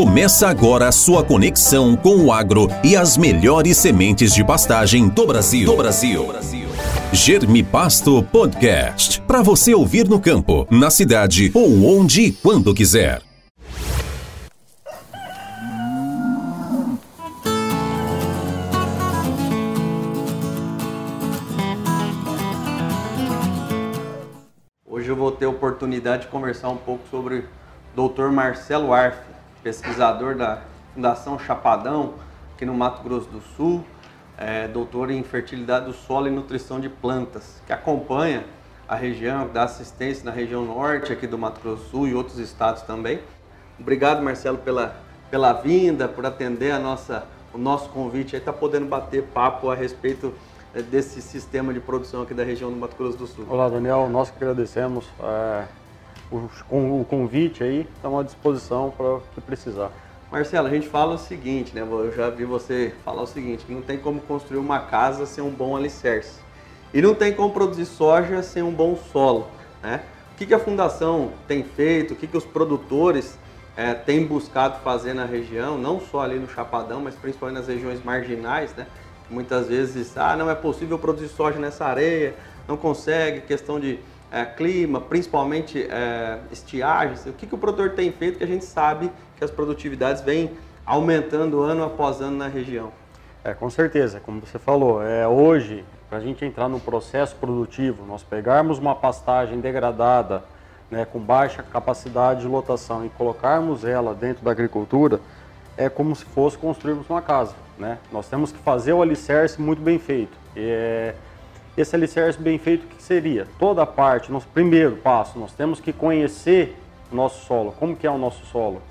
Começa agora a sua conexão com o agro e as melhores sementes de pastagem do Brasil. Do Brasil. Germe Pasto Podcast. Para você ouvir no campo, na cidade ou onde e quando quiser. Hoje eu vou ter a oportunidade de conversar um pouco sobre o Dr. Marcelo Arf, pesquisador da Fundação Chapadão, aqui no Mato Grosso do Sul, é, doutor em fertilidade do solo e nutrição de plantas, que acompanha a região, dá assistência na região norte aqui do Mato Grosso do Sul e outros estados também. Obrigado, Marcelo, pela, pela vinda, por atender a nossa, o nosso convite, está podendo bater papo a respeito é, desse sistema de produção aqui da região do Mato Grosso do Sul. Olá, Daniel, nós que agradecemos é, o, o, convite aí, estamos à disposição para o que precisar. Marcelo, a gente fala o seguinte, né? Eu já vi você falar o seguinte, que não tem como construir uma casa sem um bom alicerce. E não tem como produzir soja sem um bom solo, né? O que, que a fundação tem feito, o que, que os produtores é, têm buscado fazer na região, não só ali no Chapadão, mas principalmente nas regiões marginais, né? Muitas vezes, ah, não é possível produzir soja nessa areia, não consegue, questão de é, clima, principalmente é, estiagens. O que, que o produtor tem feito que a gente sabe que as produtividades vêm aumentando ano após ano na região? É, com certeza, como você falou, é, hoje, para a gente entrar no processo produtivo, nós pegarmos uma pastagem degradada, né, com baixa capacidade de lotação e colocarmos ela dentro da agricultura, é como se fosse construirmos uma casa. Né? Nós temos que fazer o alicerce muito bem feito. É, esse alicerce bem feito, o que seria? Toda a parte, nosso primeiro passo, nós temos que conhecer o nosso solo. Como que é o nosso solo?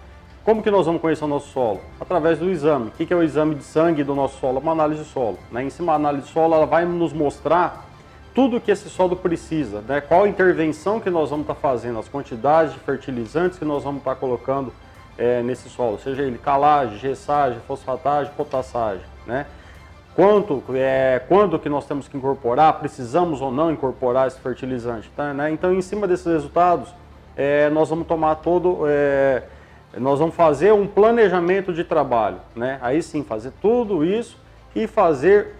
Como que nós vamos conhecer o nosso solo? Através do exame. O que é o exame de sangue do nosso solo? Uma análise de solo. Né? Em cima da análise de solo, ela vai nos mostrar tudo que esse solo precisa, né? qual intervenção que nós vamos estar fazendo, as quantidades de fertilizantes que nós vamos estar colocando é, nesse solo, seja ele calagem, gessagem, fosfatagem, potassagem. Né? Quanto, é, quando que nós temos que incorporar, precisamos ou não incorporar esse fertilizante. Tá, né? Então, em cima desses resultados, é, nós vamos tomar todo, é, nós vamos fazer um planejamento de trabalho. Né? Aí sim, fazer tudo isso e fazer,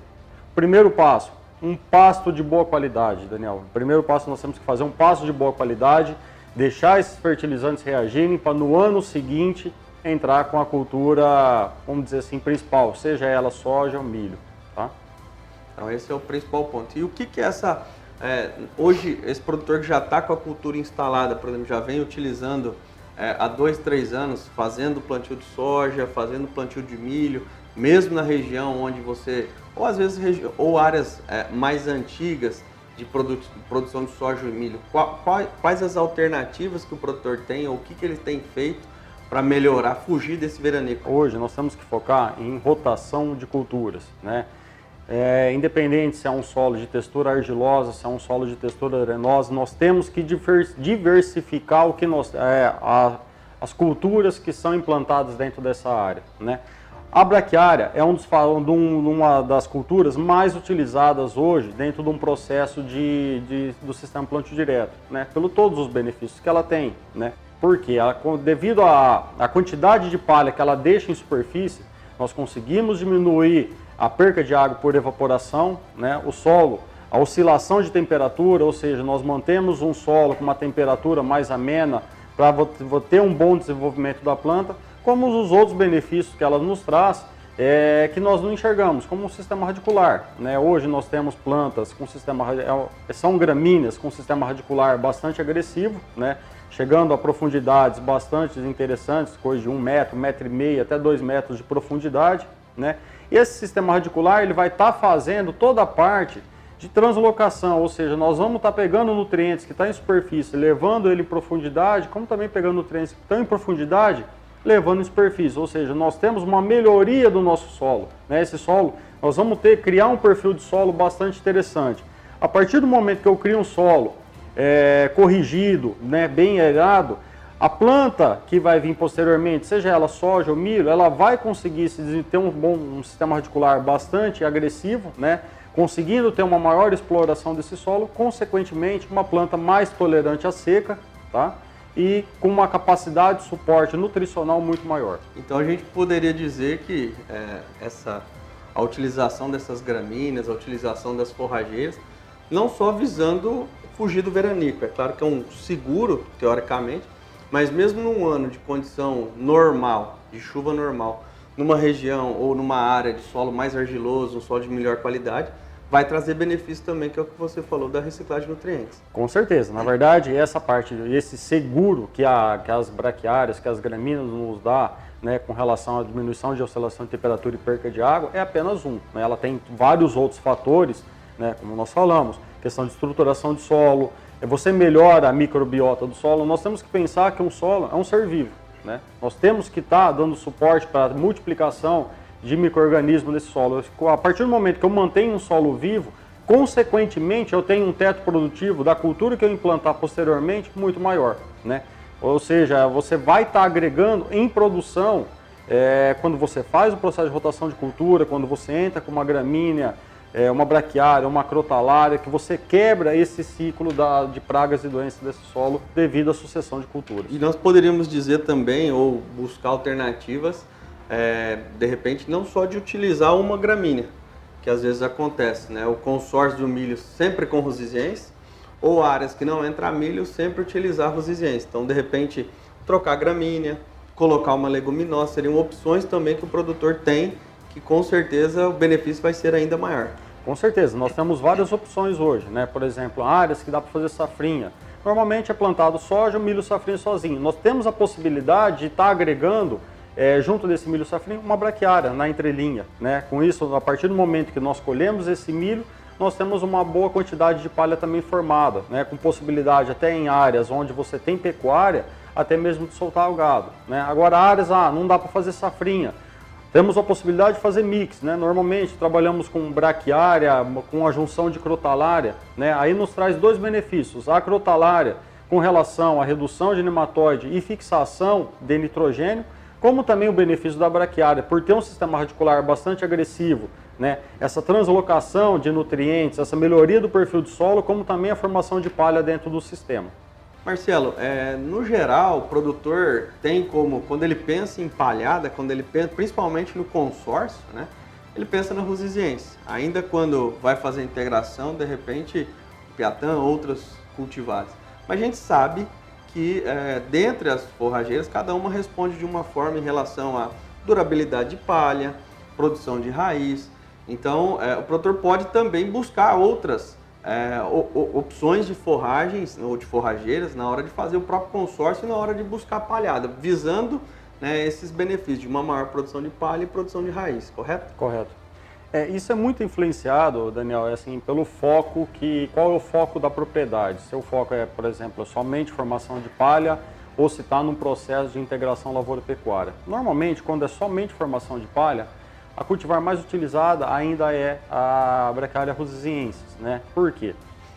primeiro passo, um pasto de boa qualidade, Daniel. Primeiro passo, nós temos que fazer um pasto de boa qualidade, deixar esses fertilizantes reagirem para no ano seguinte entrar com a cultura, vamos dizer assim, principal, seja ela soja ou milho. Então esse é o principal ponto. E o que, que é essa. É, hoje, esse produtor que já está com a cultura instalada, por exemplo, já vem utilizando é, há dois, três anos, fazendo plantio de soja, fazendo plantio de milho, mesmo na região onde você, ou às vezes, ou áreas é, mais antigas de produ produção de soja e milho, quais as alternativas que o produtor tem, ou o que, que ele tem feito para melhorar, fugir desse veranico? Hoje nós temos que focar em rotação de culturas, né? É, independente se é um solo de textura argilosa, se é um solo de textura arenosa, nós temos que diversificar o que nós, é, a, as culturas que são implantadas dentro dessa área. Né? A braquiária é um dos, uma das culturas mais utilizadas hoje dentro de um processo de, de do sistema plantio direto, né? pelo todos os benefícios que ela tem. Né? Porque ela, devido à quantidade de palha que ela deixa em superfície, nós conseguimos diminuir a perca de água por evaporação, né? o solo, a oscilação de temperatura, ou seja, nós mantemos um solo com uma temperatura mais amena para ter um bom desenvolvimento da planta, como os outros benefícios que ela nos traz, é, que nós não enxergamos, como o sistema radicular. Né? Hoje nós temos plantas com sistema é, são gramíneas com sistema radicular bastante agressivo, né? chegando a profundidades bastante interessantes, coisa de um metro, metro e meio, até dois metros de profundidade. Né? E esse sistema radicular ele vai estar tá fazendo toda a parte de translocação, ou seja, nós vamos estar tá pegando nutrientes que estão tá em superfície, levando ele em profundidade, como também pegando nutrientes que estão em profundidade, levando em superfície. Ou seja, nós temos uma melhoria do nosso solo. Né? Esse solo, nós vamos ter criar um perfil de solo bastante interessante. A partir do momento que eu crio um solo é, corrigido, né, bem errado, a planta que vai vir posteriormente, seja ela soja ou milho, ela vai conseguir ter um bom um sistema radicular bastante agressivo, né? conseguindo ter uma maior exploração desse solo, consequentemente uma planta mais tolerante à seca, tá? e com uma capacidade de suporte nutricional muito maior. Então a gente poderia dizer que é, essa a utilização dessas gramíneas, a utilização das forrageiras, não só visando fugir do veranico, é claro que é um seguro teoricamente, mas mesmo num ano de condição normal, de chuva normal, numa região ou numa área de solo mais argiloso, um solo de melhor qualidade, vai trazer benefício também, que é o que você falou da reciclagem de nutrientes. Com certeza. Na verdade, essa parte, esse seguro que, a, que as braquiárias, que as gramíneas nos dá, né, com relação à diminuição de oscilação de temperatura e perca de água, é apenas um. Né? Ela tem vários outros fatores, né, como nós falamos, questão de estruturação de solo, você melhora a microbiota do solo. Nós temos que pensar que um solo é um ser vivo. Né? Nós temos que estar tá dando suporte para a multiplicação de micro-organismos nesse solo. A partir do momento que eu mantenho um solo vivo, consequentemente eu tenho um teto produtivo da cultura que eu implantar posteriormente muito maior. Né? Ou seja, você vai estar tá agregando em produção é, quando você faz o processo de rotação de cultura, quando você entra com uma gramínea, é, uma braquiária, uma crotalária, que você quebra esse ciclo da, de pragas e doenças desse solo devido à sucessão de culturas. E nós poderíamos dizer também, ou buscar alternativas, é, de repente, não só de utilizar uma gramínea, que às vezes acontece, né? O consórcio do milho sempre com rosiziense, ou áreas que não entra milho, sempre utilizar rosiziense. Então, de repente, trocar gramínea, colocar uma leguminosa, seriam opções também que o produtor tem que com certeza o benefício vai ser ainda maior. Com certeza, nós temos várias opções hoje, né? Por exemplo, áreas que dá para fazer safrinha. Normalmente é plantado soja, milho safrinha sozinho. Nós temos a possibilidade de estar tá agregando é, junto desse milho safrinha uma braquiária na entrelinha, né? Com isso, a partir do momento que nós colhemos esse milho, nós temos uma boa quantidade de palha também formada, né? Com possibilidade até em áreas onde você tem pecuária, até mesmo de soltar o gado, né? Agora áreas, ah, não dá para fazer safrinha temos a possibilidade de fazer mix, né? Normalmente trabalhamos com braquiária, com a junção de crotalária, né? Aí nos traz dois benefícios. A crotalária com relação à redução de nematóide e fixação de nitrogênio, como também o benefício da braquiária, por ter um sistema radicular bastante agressivo, né? Essa translocação de nutrientes, essa melhoria do perfil do solo, como também a formação de palha dentro do sistema. Marcelo, é, no geral, o produtor tem como, quando ele pensa em palhada, quando ele pensa, principalmente no consórcio, né? Ele pensa na rosiziense. Ainda quando vai fazer a integração, de repente, piatã, outras cultivares. Mas a gente sabe que é, dentre as forrageiras, cada uma responde de uma forma em relação à durabilidade de palha, produção de raiz. Então, é, o produtor pode também buscar outras é, opções de forragens ou de forrageiras na hora de fazer o próprio consórcio e na hora de buscar palhada, visando né, esses benefícios de uma maior produção de palha e produção de raiz, correto? Correto. É, isso é muito influenciado, Daniel, é assim, pelo foco que. Qual é o foco da propriedade? Se o foco é, por exemplo, somente formação de palha ou se está num processo de integração lavoura-pecuária. Normalmente, quando é somente formação de palha, a cultivar mais utilizada ainda é a braquiária rosiziensis, né? Por quê?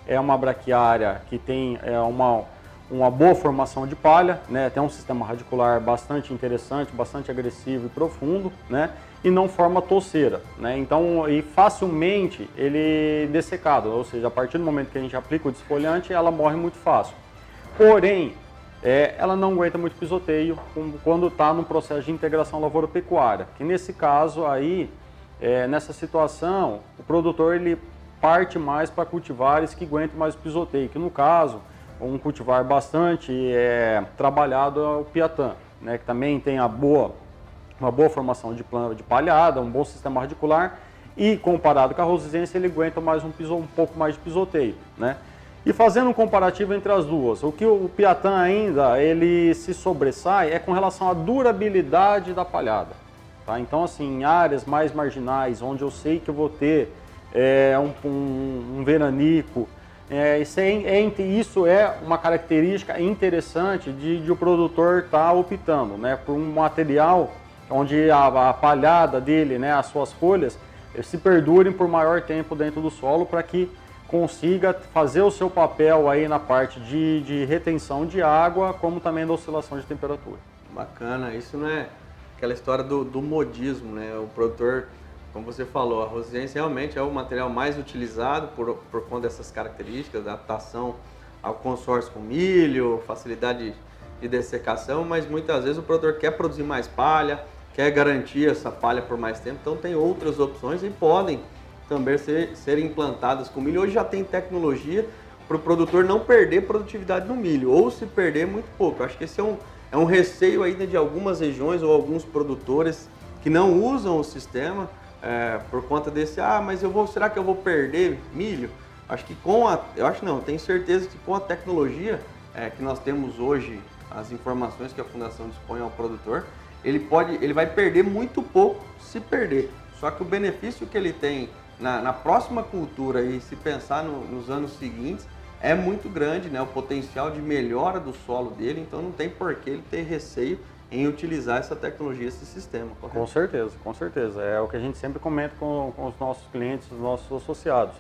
É uma braquiária que tem é, uma, uma boa formação de palha, né? Tem um sistema radicular bastante interessante, bastante agressivo e profundo, né? E não forma toceira, né? Então, e facilmente ele é dessecado, ou seja, a partir do momento que a gente aplica o desfolhante, ela morre muito fácil. Porém, é, ela não aguenta muito pisoteio quando está no processo de integração lavoura-pecuária. Que nesse caso aí, é, nessa situação, o produtor ele parte mais para cultivares que aguentem mais pisoteio, que no caso, um cultivar bastante é, trabalhado é o piatã, né, que também tem a boa, uma boa formação de, planta, de palhada, um bom sistema radicular, e comparado com a rosizense, ele aguenta mais um, piso, um pouco mais de pisoteio. Né? E fazendo um comparativo entre as duas, o que o Piatã ainda ele se sobressai é com relação à durabilidade da palhada. Tá? Então, assim, em áreas mais marginais, onde eu sei que eu vou ter é, um, um, um, veranico, é, isso, é, é, isso, é, uma característica interessante de, de o produtor estar tá optando né, por um material onde a, a palhada dele, né, as suas folhas, se perdurem por maior tempo dentro do solo para que consiga fazer o seu papel aí na parte de, de retenção de água, como também da oscilação de temperatura. Bacana, isso não é aquela história do, do modismo, né? O produtor, como você falou, a rosiense realmente é o material mais utilizado por, por conta dessas características, adaptação ao consórcio com milho, facilidade de dessecação, mas muitas vezes o produtor quer produzir mais palha, quer garantir essa palha por mais tempo, então tem outras opções e podem também ser, ser implantadas com milho. Hoje já tem tecnologia para o produtor não perder produtividade no milho, ou se perder muito pouco. Acho que esse é um, é um receio ainda de algumas regiões ou alguns produtores que não usam o sistema é, por conta desse, ah, mas eu vou, será que eu vou perder milho? Acho que com a, eu acho não, tenho certeza que com a tecnologia é, que nós temos hoje, as informações que a fundação dispõe ao produtor, ele pode, ele vai perder muito pouco se perder. Só que o benefício que ele tem na, na próxima cultura e se pensar no, nos anos seguintes é muito grande, né? O potencial de melhora do solo dele, então não tem por que ele ter receio em utilizar essa tecnologia, esse sistema. Correto? Com certeza, com certeza. É o que a gente sempre comenta com, com os nossos clientes, os nossos associados.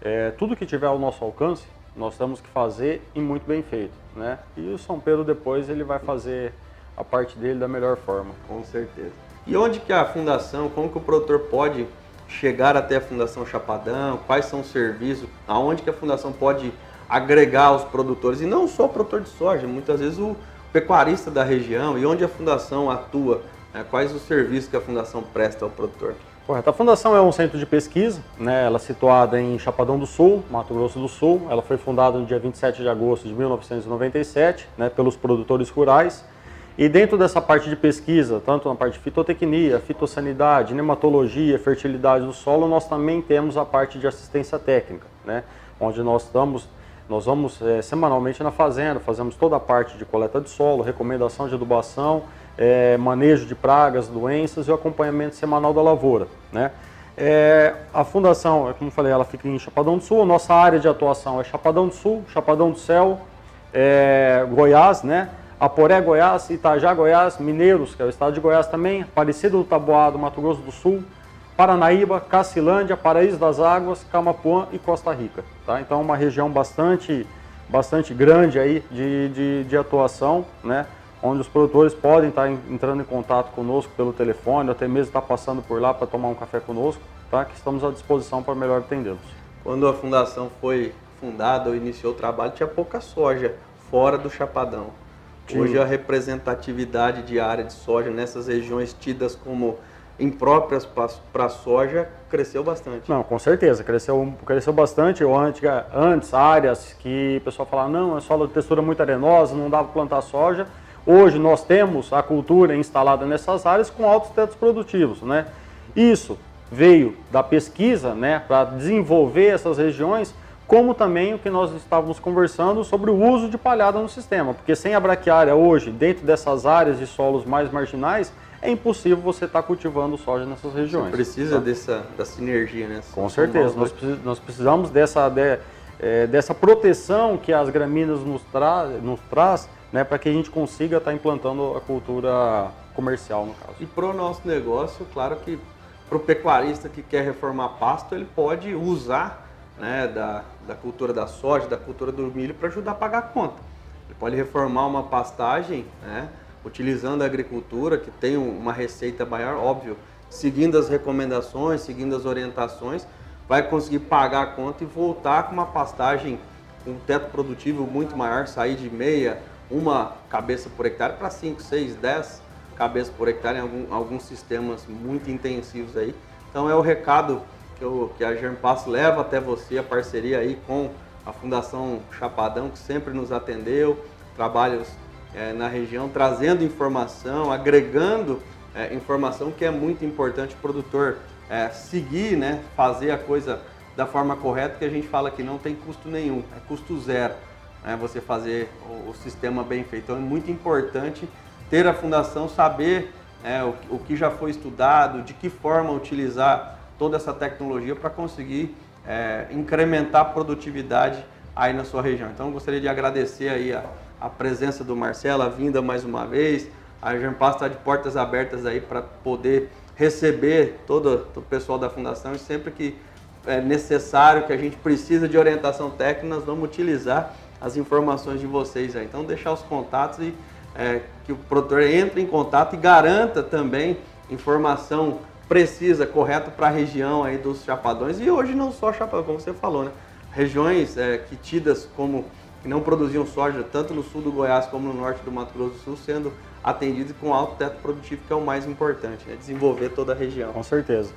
É, tudo que tiver ao nosso alcance, nós temos que fazer e muito bem feito, né? E o São Pedro depois ele vai fazer a parte dele da melhor forma. Com certeza. E onde que a fundação, como que o produtor pode chegar até a Fundação Chapadão? Quais são os serviços? Aonde que a fundação pode agregar os produtores? E não só o produtor de soja, muitas vezes o pecuarista da região e onde a fundação atua, né? quais os serviços que a fundação presta ao produtor? Correto. A Fundação é um centro de pesquisa, né? ela é situada em Chapadão do Sul, Mato Grosso do Sul. Ela foi fundada no dia 27 de agosto de 1997 né? pelos produtores rurais. E dentro dessa parte de pesquisa, tanto na parte de fitotecnia, fitossanidade, nematologia, fertilidade do solo, nós também temos a parte de assistência técnica, né? onde nós estamos nós vamos é, semanalmente na fazenda, fazemos toda a parte de coleta de solo, recomendação de adubação, é, manejo de pragas, doenças e o acompanhamento semanal da lavoura. Né? É, a fundação, é como falei, ela fica em Chapadão do Sul. Nossa área de atuação é Chapadão do Sul, Chapadão do Céu, Goiás, né? Aporé, Goiás, Itajá, Goiás, Mineiros, que é o estado de Goiás também, Aparecido do Taboado, Mato Grosso do Sul, Paranaíba, Cacilândia, Paraíso das Águas, Camapuã e Costa Rica. Tá? Então, uma região bastante, bastante grande aí de, de, de atuação, né? onde os produtores podem estar entrando em contato conosco pelo telefone, até mesmo estar passando por lá para tomar um café conosco, tá? que estamos à disposição para melhor atendê-los. Quando a fundação foi fundada ou iniciou o trabalho, tinha pouca soja fora do Chapadão. Sim. Hoje a representatividade de área de soja nessas regiões tidas como impróprias para soja cresceu bastante. Não, com certeza, cresceu, cresceu bastante. Antes, antes áreas que o pessoal falava, não, é solo de textura muito arenosa, não dá para plantar soja. Hoje nós temos a cultura instalada nessas áreas com altos tetos produtivos, né? Isso veio da pesquisa, né, para desenvolver essas regiões, como também o que nós estávamos conversando sobre o uso de palhada no sistema, porque sem a braquiária hoje, dentro dessas áreas de solos mais marginais, é impossível você estar tá cultivando soja nessas regiões. Você precisa tá? dessa, da sinergia, né? Com certeza, nós, nós precisamos dessa, de, é, dessa proteção que as gramíneas nos, tra nos traz né, para que a gente consiga estar tá implantando a cultura comercial, no caso. E para o nosso negócio, claro que para o pecuarista que quer reformar pasto, ele pode usar né, da, da cultura da soja, da cultura do milho para ajudar a pagar a conta. Ele pode reformar uma pastagem, né, utilizando a agricultura, que tem uma receita maior, óbvio, seguindo as recomendações, seguindo as orientações, vai conseguir pagar a conta e voltar com uma pastagem com um teto produtivo muito maior, sair de meia, uma cabeça por hectare para 5, 6, 10 cabeças por hectare em algum, alguns sistemas muito intensivos aí. Então é o recado que, eu, que a Germpass leva até você, a parceria aí com a Fundação Chapadão, que sempre nos atendeu, trabalhos é, na região, trazendo informação, agregando é, informação que é muito importante o produtor é, seguir, né, fazer a coisa da forma correta, que a gente fala que não tem custo nenhum, é custo zero né, você fazer o, o, sistema bem feito. Então é muito importante ter a fundação, saber é, o, o, que já foi estudado, de que forma utilizar toda essa tecnologia para conseguir é, incrementar a produtividade aí na sua região. Então gostaria de agradecer aí a, a presença do Marcelo, a vinda mais uma vez. A Germpass está de portas abertas aí para poder receber todo o pessoal da fundação e sempre que é necessário, que a gente precisa de orientação técnica, nós vamos utilizar as informações de vocês aí. Então, deixar os contatos e é, que o produtor entre em contato e garanta também informação precisa, correta para a região aí dos chapadões. E hoje não só chapadão, como você falou, né? Regiões é, que tidas como que não produziam soja, tanto no sul do Goiás como no norte do Mato Grosso do Sul, sendo atendidos com alto teto produtivo, que é o mais importante, né? desenvolver toda a região. Com certeza.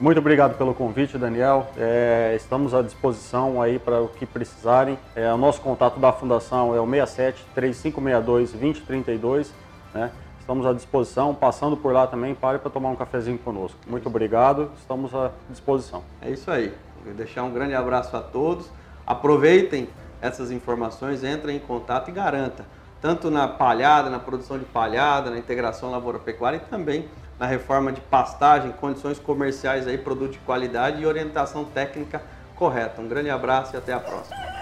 Muito obrigado pelo convite, Daniel. É, estamos à disposição aí para o que precisarem. É, o nosso contato da Fundação é o 67 3562 2032. Né? Estamos à disposição. Passando por lá também, pare para tomar um cafezinho conosco. Muito obrigado. Estamos à disposição. É isso aí. Vou deixar um grande abraço a todos. Aproveitem essas informações, entrem em contato e garanta, tanto na palhada, na produção de palhada, na integração lavoura-pecuária e também na reforma de pastagem, condições comerciais aí, produto de qualidade e orientação técnica correta. Um grande abraço e até a próxima.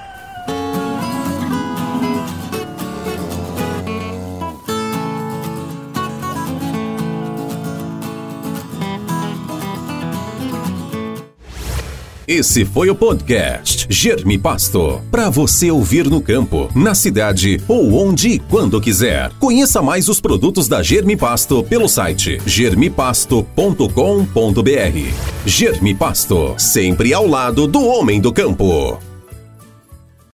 Esse foi o podcast Germe Pasto. Para você ouvir no campo, na cidade ou onde e quando quiser. Conheça mais os produtos da Germe Pasto pelo site germipasto.com.br. Germe Pasto, sempre ao lado do homem do campo.